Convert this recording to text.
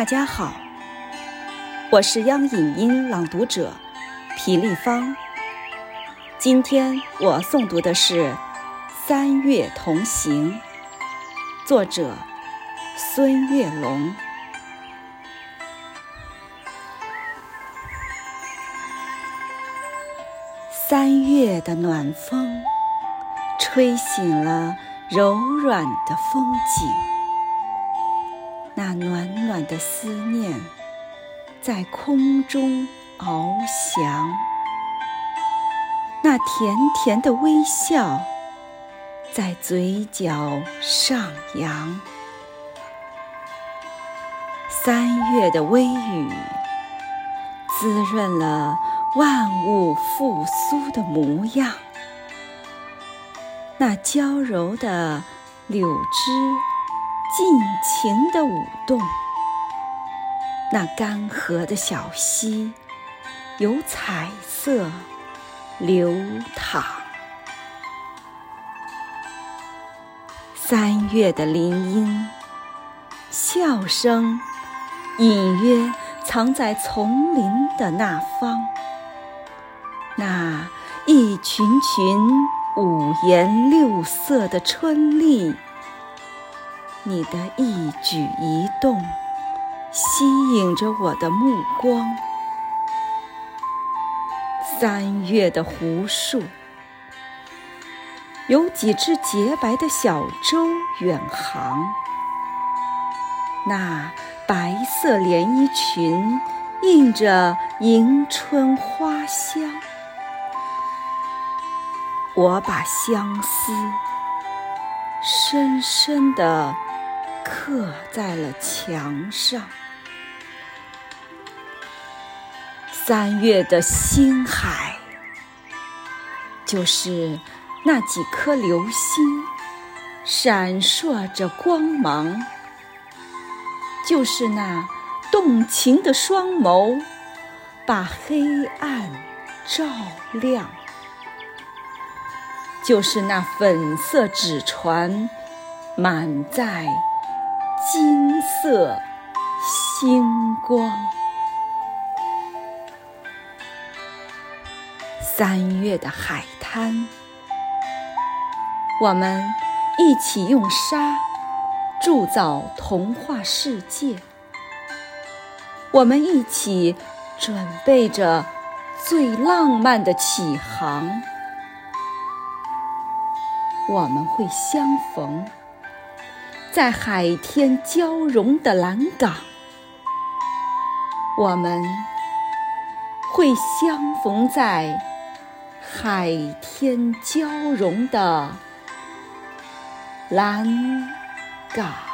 大家好，我是央影音朗读者皮丽芳。今天我诵读的是《三月同行》，作者孙月龙。三月的暖风，吹醒了柔软的风景。那暖暖的思念在空中翱翔，那甜甜的微笑在嘴角上扬。三月的微雨滋润了万物复苏的模样，那娇柔的柳枝。尽情地舞动，那干涸的小溪有彩色流淌。三月的林荫，笑声隐约藏在丛林的那方。那一群群五颜六色的春丽。你的一举一动吸引着我的目光。三月的湖树，有几只洁白的小舟远航。那白色连衣裙映着迎春花香，我把相思深深的。刻在了墙上。三月的星海，就是那几颗流星，闪烁着光芒；就是那动情的双眸，把黑暗照亮；就是那粉色纸船，满载。金色星光，三月的海滩，我们一起用沙铸造童话世界，我们一起准备着最浪漫的起航，我们会相逢。在海天交融的蓝港，我们会相逢在海天交融的蓝港。